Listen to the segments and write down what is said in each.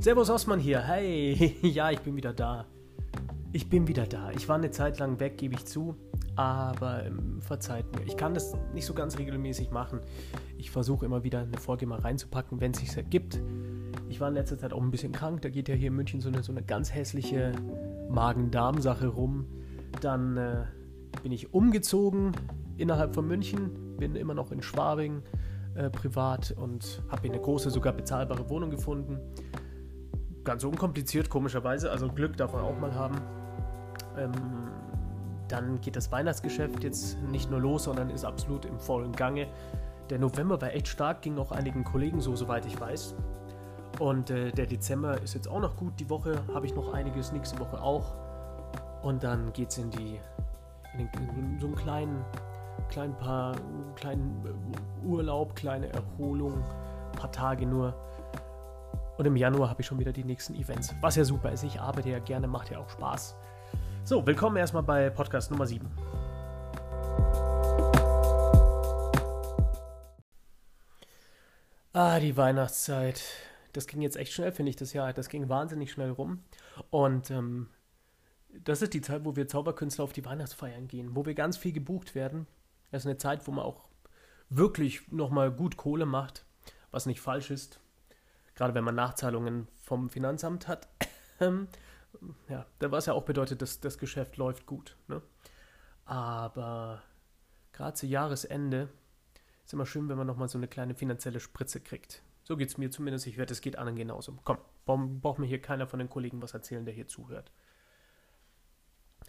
Servus Osman hier. Hey, ja, ich bin wieder da. Ich bin wieder da. Ich war eine Zeit lang weg, gebe ich zu. Aber ähm, verzeiht mir. Ich kann das nicht so ganz regelmäßig machen. Ich versuche immer wieder eine Folge mal reinzupacken, wenn es sich ergibt. Ich war in letzter Zeit auch ein bisschen krank. Da geht ja hier in München so eine, so eine ganz hässliche Magen-Darm-Sache rum. Dann äh, bin ich umgezogen innerhalb von München. Bin immer noch in Schwabing äh, privat und habe hier eine große, sogar bezahlbare Wohnung gefunden. Ganz unkompliziert, komischerweise. Also Glück darf man auch mal haben. Ähm, dann geht das Weihnachtsgeschäft jetzt nicht nur los, sondern ist absolut im vollen Gange. Der November war echt stark, ging auch einigen Kollegen so, soweit ich weiß. Und äh, der Dezember ist jetzt auch noch gut. Die Woche habe ich noch einiges, nächste Woche auch. Und dann geht es in die in, den, in so einen kleinen, kleinen paar, kleinen äh, Urlaub, kleine Erholung, paar Tage nur. Und im Januar habe ich schon wieder die nächsten Events. Was ja super ist. Ich arbeite ja gerne, macht ja auch Spaß. So, willkommen erstmal bei Podcast Nummer 7. Ah, die Weihnachtszeit. Das ging jetzt echt schnell, finde ich, das Jahr. Das ging wahnsinnig schnell rum. Und ähm, das ist die Zeit, wo wir Zauberkünstler auf die Weihnachtsfeiern gehen, wo wir ganz viel gebucht werden. Das ist eine Zeit, wo man auch wirklich nochmal gut Kohle macht, was nicht falsch ist. Gerade wenn man Nachzahlungen vom Finanzamt hat. ja, was ja auch bedeutet, dass das Geschäft läuft gut. Ne? Aber gerade zu Jahresende ist immer schön, wenn man nochmal so eine kleine finanzielle Spritze kriegt. So geht es mir zumindest. Ich werde, es geht anderen genauso. Komm, braucht mir hier keiner von den Kollegen was erzählen, der hier zuhört.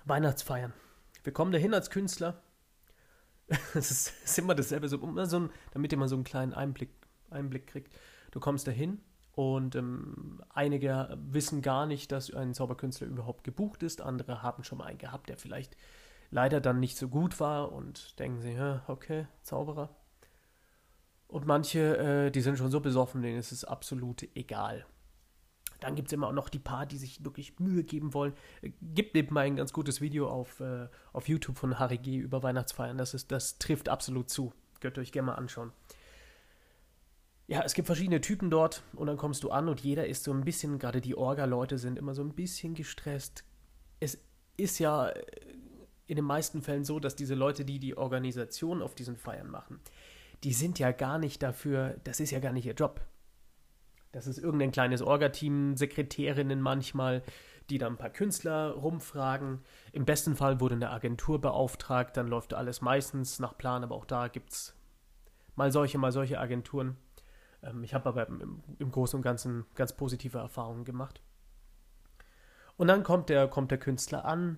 Weihnachtsfeiern. Wir kommen dahin als Künstler. Es ist, immer dasselbe, so, so ein, damit ihr mal so einen kleinen Einblick, Einblick kriegt. Du kommst dahin und ähm, einige wissen gar nicht, dass ein Zauberkünstler überhaupt gebucht ist. Andere haben schon mal einen gehabt, der vielleicht leider dann nicht so gut war und denken sich, okay, Zauberer. Und manche, äh, die sind schon so besoffen, denen ist es absolut egal. Dann gibt es immer auch noch die paar, die sich wirklich Mühe geben wollen. Gibt nebenbei ein ganz gutes Video auf, äh, auf YouTube von Harry G. über Weihnachtsfeiern. Das, ist, das trifft absolut zu. Könnt ihr euch gerne mal anschauen. Ja, es gibt verschiedene Typen dort und dann kommst du an und jeder ist so ein bisschen, gerade die Orga-Leute sind immer so ein bisschen gestresst. Es ist ja äh, in den meisten Fällen so, dass diese Leute, die die Organisation auf diesen Feiern machen, die sind ja gar nicht dafür, das ist ja gar nicht ihr Job. Das ist irgendein kleines Orga-Team, Sekretärinnen manchmal, die dann ein paar Künstler rumfragen. Im besten Fall wurde eine Agentur beauftragt, dann läuft alles meistens nach Plan, aber auch da gibt es mal solche, mal solche Agenturen. Ähm, ich habe aber im, im, Großen und Ganzen ganz positive Erfahrungen gemacht. Und dann kommt der, kommt der Künstler an.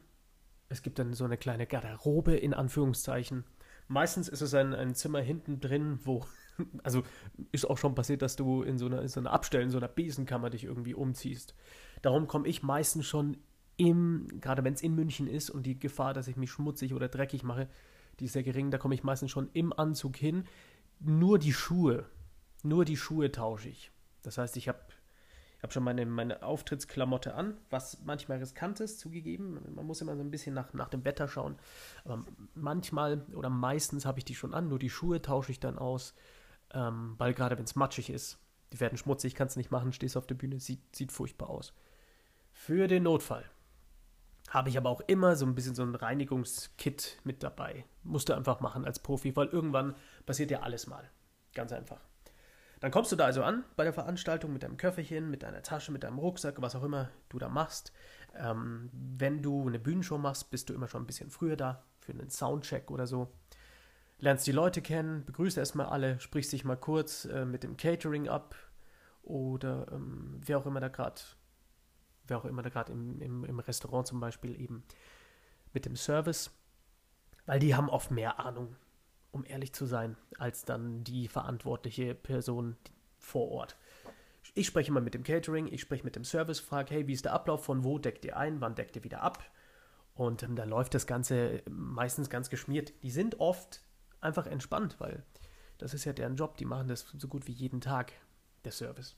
Es gibt dann so eine kleine Garderobe in Anführungszeichen. Meistens ist es ein, ein Zimmer hinten drin, wo also ist auch schon passiert, dass du in so einer, in so einer Abstellen, in so einer Besenkammer dich irgendwie umziehst. Darum komme ich meistens schon im, gerade wenn es in München ist und die Gefahr, dass ich mich schmutzig oder dreckig mache, die ist sehr gering, da komme ich meistens schon im Anzug hin. Nur die Schuhe, nur die Schuhe tausche ich. Das heißt, ich habe ich schon meine, meine Auftrittsklamotte an, was manchmal riskant ist, zugegeben. Man muss immer so ein bisschen nach, nach dem Wetter schauen. Aber manchmal oder meistens habe ich die schon an, nur die Schuhe tausche ich dann aus. Ähm, weil gerade wenn es matschig ist, die werden schmutzig, kannst du nicht machen, stehst auf der Bühne, sieht, sieht furchtbar aus. Für den Notfall habe ich aber auch immer so ein bisschen so ein Reinigungskit mit dabei. Musste einfach machen als Profi, weil irgendwann passiert ja alles mal. Ganz einfach. Dann kommst du da also an bei der Veranstaltung mit deinem Köfferchen, mit deiner Tasche, mit deinem Rucksack, was auch immer du da machst. Ähm, wenn du eine Bühnenshow machst, bist du immer schon ein bisschen früher da für einen Soundcheck oder so lernst die Leute kennen, begrüßt erstmal alle, sprichst dich mal kurz äh, mit dem Catering ab oder ähm, wer auch immer da gerade, wer auch immer da gerade im, im, im Restaurant zum Beispiel eben mit dem Service, weil die haben oft mehr Ahnung, um ehrlich zu sein, als dann die verantwortliche Person vor Ort. Ich spreche mal mit dem Catering, ich spreche mit dem Service, frage, hey, wie ist der Ablauf, von wo deckt ihr ein, wann deckt ihr wieder ab? Und ähm, da läuft das Ganze meistens ganz geschmiert. Die sind oft einfach entspannt, weil das ist ja deren Job. Die machen das so gut wie jeden Tag, der Service.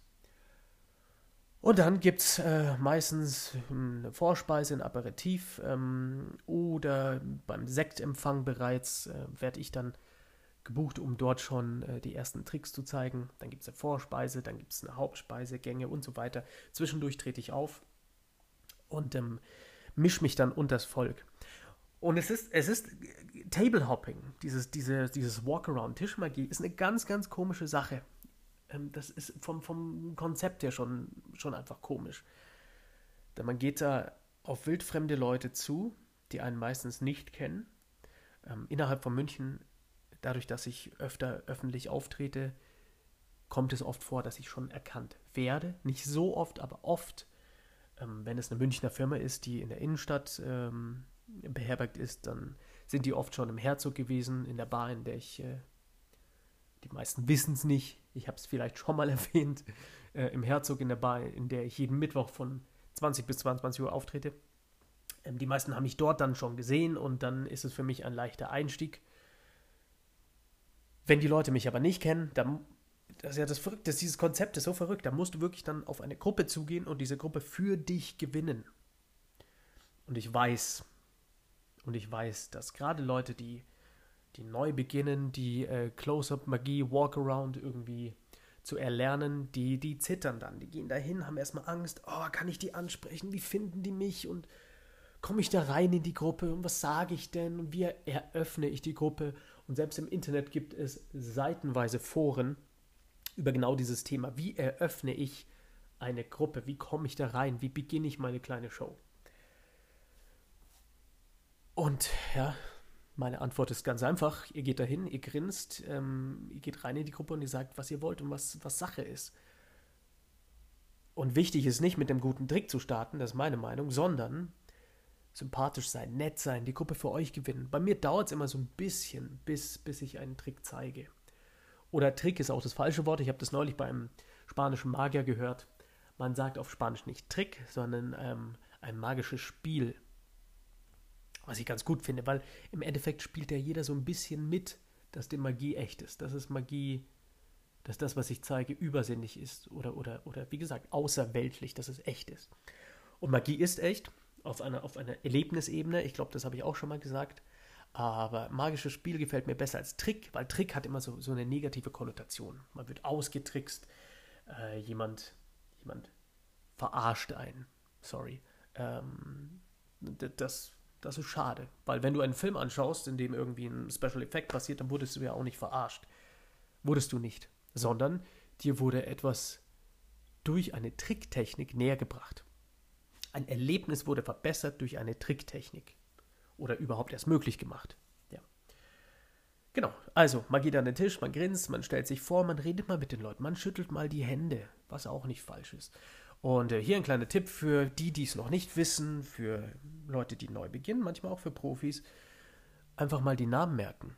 Und dann gibt es äh, meistens eine Vorspeise, ein Aperitif ähm, oder beim Sektempfang bereits äh, werde ich dann gebucht, um dort schon äh, die ersten Tricks zu zeigen. Dann gibt es eine Vorspeise, dann gibt es eine Hauptspeise, Gänge und so weiter. Zwischendurch trete ich auf und ähm, mische mich dann unter das Volk. Und es ist, es ist Table Hopping, dieses, diese, dieses Walkaround, Tischmagie, ist eine ganz, ganz komische Sache. Ähm, das ist vom, vom Konzept her schon, schon einfach komisch. Denn man geht da auf wildfremde Leute zu, die einen meistens nicht kennen. Ähm, innerhalb von München, dadurch, dass ich öfter öffentlich auftrete, kommt es oft vor, dass ich schon erkannt werde. Nicht so oft, aber oft. Ähm, wenn es eine Münchner Firma ist, die in der Innenstadt ähm, beherbergt ist, dann sind die oft schon im Herzog gewesen, in der Bar, in der ich, äh, die meisten wissen es nicht, ich habe es vielleicht schon mal erwähnt, äh, im Herzog in der Bar, in der ich jeden Mittwoch von 20 bis 22 Uhr auftrete. Ähm, die meisten haben mich dort dann schon gesehen und dann ist es für mich ein leichter Einstieg. Wenn die Leute mich aber nicht kennen, dann das ist ja das Verrückte, dieses Konzept ist so verrückt, da musst du wirklich dann auf eine Gruppe zugehen und diese Gruppe für dich gewinnen. Und ich weiß, und ich weiß, dass gerade Leute, die, die neu beginnen, die äh, Close-Up-Magie, Walkaround irgendwie zu erlernen, die, die zittern dann. Die gehen dahin, haben erstmal Angst, oh, kann ich die ansprechen? Wie finden die mich? Und komme ich da rein in die Gruppe? Und was sage ich denn? Und wie eröffne ich die Gruppe? Und selbst im Internet gibt es seitenweise Foren über genau dieses Thema. Wie eröffne ich eine Gruppe? Wie komme ich da rein? Wie beginne ich meine kleine Show? Und ja, meine Antwort ist ganz einfach. Ihr geht dahin, ihr grinst, ähm, ihr geht rein in die Gruppe und ihr sagt, was ihr wollt und was, was Sache ist. Und wichtig ist nicht mit dem guten Trick zu starten, das ist meine Meinung, sondern sympathisch sein, nett sein, die Gruppe für euch gewinnen. Bei mir dauert es immer so ein bisschen, bis, bis ich einen Trick zeige. Oder Trick ist auch das falsche Wort. Ich habe das neulich beim spanischen Magier gehört. Man sagt auf Spanisch nicht Trick, sondern ähm, ein magisches Spiel. Was ich ganz gut finde, weil im Endeffekt spielt ja jeder so ein bisschen mit, dass die Magie echt ist. Dass es Magie, dass das, was ich zeige, übersinnig ist oder, oder, oder wie gesagt, außerweltlich, dass es echt ist. Und Magie ist echt auf einer, auf einer Erlebnisebene. Ich glaube, das habe ich auch schon mal gesagt. Aber magisches Spiel gefällt mir besser als Trick, weil Trick hat immer so, so eine negative Konnotation. Man wird ausgetrickst, äh, jemand, jemand verarscht einen. Sorry. Ähm, das das ist schade, weil wenn du einen Film anschaust, in dem irgendwie ein Special Effect passiert, dann wurdest du ja auch nicht verarscht. Wurdest du nicht, sondern dir wurde etwas durch eine Tricktechnik näher gebracht. Ein Erlebnis wurde verbessert durch eine Tricktechnik oder überhaupt erst möglich gemacht. Ja. Genau, also man geht an den Tisch, man grinst, man stellt sich vor, man redet mal mit den Leuten, man schüttelt mal die Hände, was auch nicht falsch ist. Und äh, hier ein kleiner Tipp für die, die es noch nicht wissen, für Leute, die neu beginnen, manchmal auch für Profis. Einfach mal die Namen merken.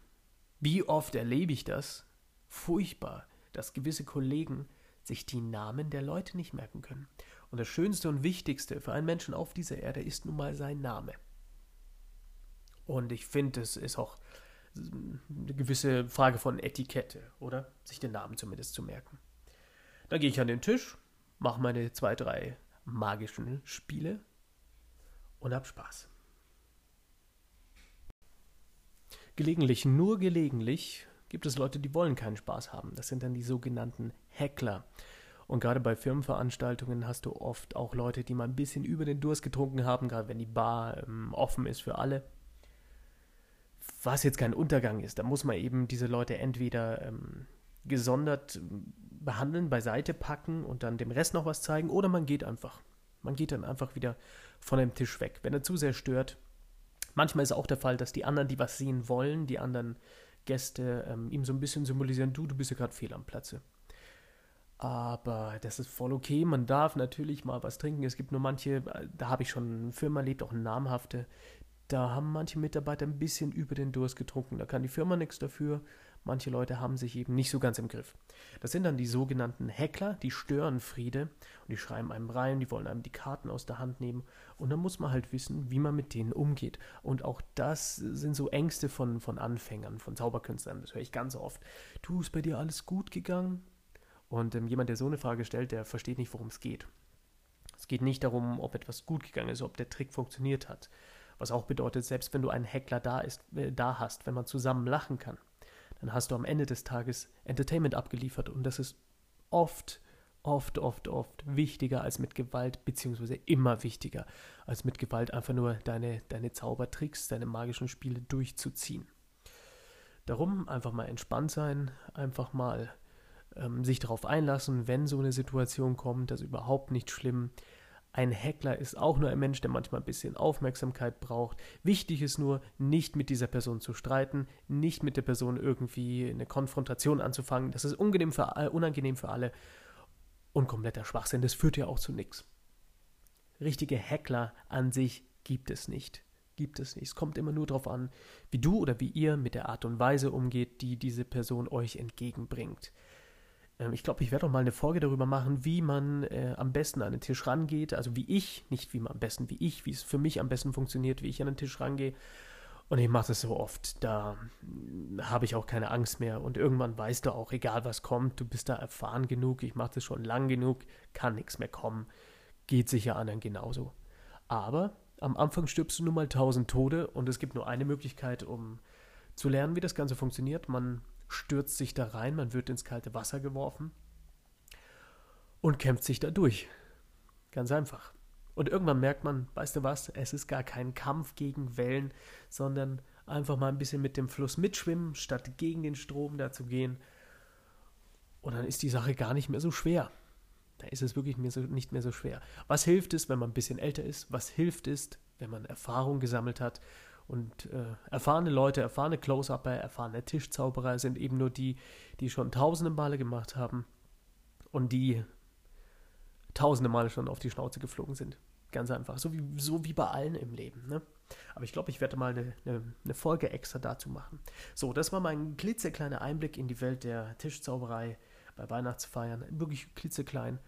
Wie oft erlebe ich das? Furchtbar, dass gewisse Kollegen sich die Namen der Leute nicht merken können. Und das Schönste und Wichtigste für einen Menschen auf dieser Erde ist nun mal sein Name. Und ich finde, es ist auch eine gewisse Frage von Etikette, oder? Sich den Namen zumindest zu merken. Dann gehe ich an den Tisch, mache meine zwei, drei magischen Spiele und hab Spaß. Gelegentlich, nur gelegentlich, gibt es Leute, die wollen keinen Spaß haben. Das sind dann die sogenannten Heckler. Und gerade bei Firmenveranstaltungen hast du oft auch Leute, die mal ein bisschen über den Durst getrunken haben, gerade wenn die Bar ähm, offen ist für alle. Was jetzt kein Untergang ist, da muss man eben diese Leute entweder ähm, gesondert behandeln, beiseite packen und dann dem Rest noch was zeigen oder man geht einfach. Man geht dann einfach wieder von dem Tisch weg, wenn er zu sehr stört. Manchmal ist auch der Fall, dass die anderen, die was sehen wollen, die anderen Gäste ähm, ihm so ein bisschen symbolisieren, du, du bist ja gerade fehl am Platze. Aber das ist voll okay. Man darf natürlich mal was trinken. Es gibt nur manche, da habe ich schon eine Firma erlebt, auch eine namhafte. Da haben manche Mitarbeiter ein bisschen über den Durst getrunken. Da kann die Firma nichts dafür. Manche Leute haben sich eben nicht so ganz im Griff. Das sind dann die sogenannten Heckler, die stören Friede und die schreiben einem rein, die wollen einem die Karten aus der Hand nehmen und dann muss man halt wissen, wie man mit denen umgeht. Und auch das sind so Ängste von, von Anfängern, von Zauberkünstlern, das höre ich ganz oft. Du, ist bei dir alles gut gegangen? Und ähm, jemand, der so eine Frage stellt, der versteht nicht, worum es geht. Es geht nicht darum, ob etwas gut gegangen ist, ob der Trick funktioniert hat. Was auch bedeutet, selbst wenn du einen Heckler da, ist, äh, da hast, wenn man zusammen lachen kann, dann hast du am Ende des Tages Entertainment abgeliefert und das ist oft, oft, oft, oft wichtiger als mit Gewalt, beziehungsweise immer wichtiger als mit Gewalt einfach nur deine, deine Zaubertricks, deine magischen Spiele durchzuziehen. Darum einfach mal entspannt sein, einfach mal ähm, sich darauf einlassen, wenn so eine Situation kommt, das ist überhaupt nicht schlimm. Ein Heckler ist auch nur ein Mensch, der manchmal ein bisschen Aufmerksamkeit braucht. Wichtig ist nur, nicht mit dieser Person zu streiten, nicht mit der Person irgendwie eine Konfrontation anzufangen. Das ist unangenehm für, unangenehm für alle und kompletter Schwachsinn. Das führt ja auch zu nichts. Richtige Heckler an sich gibt es nicht gibt es nicht. Es kommt immer nur darauf an, wie du oder wie ihr mit der Art und Weise umgeht, die diese Person euch entgegenbringt. Ähm, ich glaube, ich werde auch mal eine Folge darüber machen, wie man äh, am besten an den Tisch rangeht. Also wie ich, nicht wie man am besten, wie ich, wie es für mich am besten funktioniert, wie ich an den Tisch rangehe. Und ich mache das so oft, da hm, habe ich auch keine Angst mehr. Und irgendwann weißt du auch, egal was kommt, du bist da erfahren genug, ich mache das schon lang genug, kann nichts mehr kommen. Geht sicher anderen genauso. Aber am Anfang stirbst du nur mal tausend Tode und es gibt nur eine Möglichkeit, um zu lernen, wie das Ganze funktioniert. Man stürzt sich da rein, man wird ins kalte Wasser geworfen und kämpft sich da durch. Ganz einfach. Und irgendwann merkt man, weißt du was, es ist gar kein Kampf gegen Wellen, sondern einfach mal ein bisschen mit dem Fluss mitschwimmen, statt gegen den Strom da zu gehen. Und dann ist die Sache gar nicht mehr so schwer. Da ist es wirklich nicht mehr so schwer. Was hilft es, wenn man ein bisschen älter ist? Was hilft es, wenn man Erfahrung gesammelt hat? Und äh, erfahrene Leute, erfahrene Close-Upper, erfahrene Tischzauberer sind eben nur die, die schon tausende Male gemacht haben und die tausende Male schon auf die Schnauze geflogen sind. Ganz einfach. So wie, so wie bei allen im Leben. Ne? Aber ich glaube, ich werde mal eine, eine, eine, Folge extra dazu machen. So, das war mein klitzekleiner Einblick in die Welt der Tischzauberei bei Weihnachtsfeiern, wirklich klitzeklein.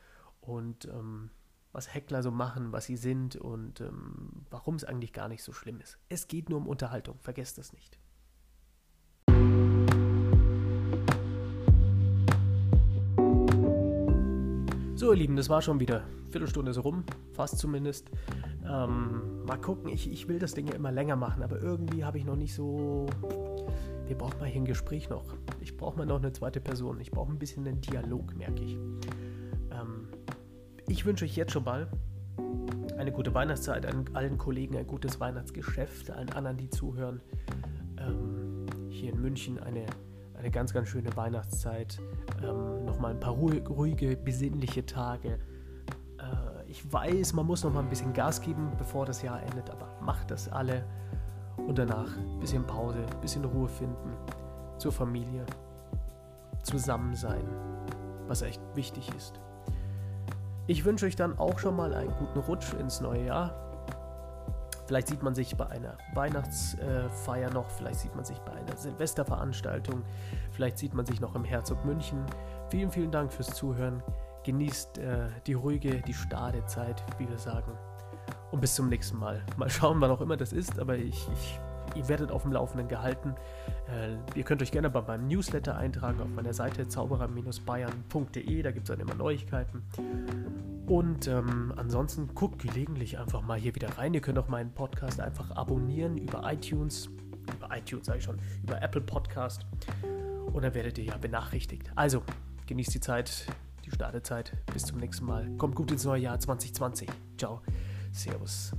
Und ähm, was Heckler so machen, was sie sind und ähm, warum es eigentlich gar nicht so schlimm ist. Es geht nur um Unterhaltung, vergesst das nicht. So, ihr Lieben, das war schon wieder. Viertelstunde so rum, fast zumindest. Ähm, mal gucken, ich, ich will das Ding ja immer länger machen, aber irgendwie habe ich noch nicht so wir brauchen mal hier ein Gespräch noch. Ich brauche mal noch eine zweite Person. Ich brauche ein bisschen einen Dialog, merke ich. Ich wünsche euch jetzt schon mal eine gute Weihnachtszeit, allen Kollegen ein gutes Weihnachtsgeschäft, allen anderen, die zuhören. Ähm, hier in München eine, eine ganz, ganz schöne Weihnachtszeit. Ähm, Nochmal ein paar ruhige, besinnliche Tage. Äh, ich weiß, man muss noch mal ein bisschen Gas geben, bevor das Jahr endet, aber macht das alle und danach ein bisschen Pause, ein bisschen Ruhe finden, zur Familie, zusammen sein, was echt wichtig ist. Ich wünsche euch dann auch schon mal einen guten Rutsch ins neue Jahr. Vielleicht sieht man sich bei einer Weihnachtsfeier noch, vielleicht sieht man sich bei einer Silvesterveranstaltung, vielleicht sieht man sich noch im Herzog München. Vielen, vielen Dank fürs Zuhören. Genießt äh, die ruhige, die Stadezeit, wie wir sagen. Und bis zum nächsten Mal. Mal schauen, wann auch immer das ist, aber ich, ich ihr werdet auf dem Laufenden gehalten. Äh, ihr könnt euch gerne bei meinem Newsletter eintragen auf meiner Seite zauberer-bayern.de, da gibt es dann immer Neuigkeiten. Und ähm, ansonsten guckt gelegentlich einfach mal hier wieder rein. Ihr könnt auch meinen Podcast einfach abonnieren über iTunes, über iTunes sage ich schon, über Apple Podcast. Und dann werdet ihr ja benachrichtigt. Also, genießt die Zeit, die Startezeit. Bis zum nächsten Mal. Kommt gut ins neue Jahr 2020. Ciao. Servus.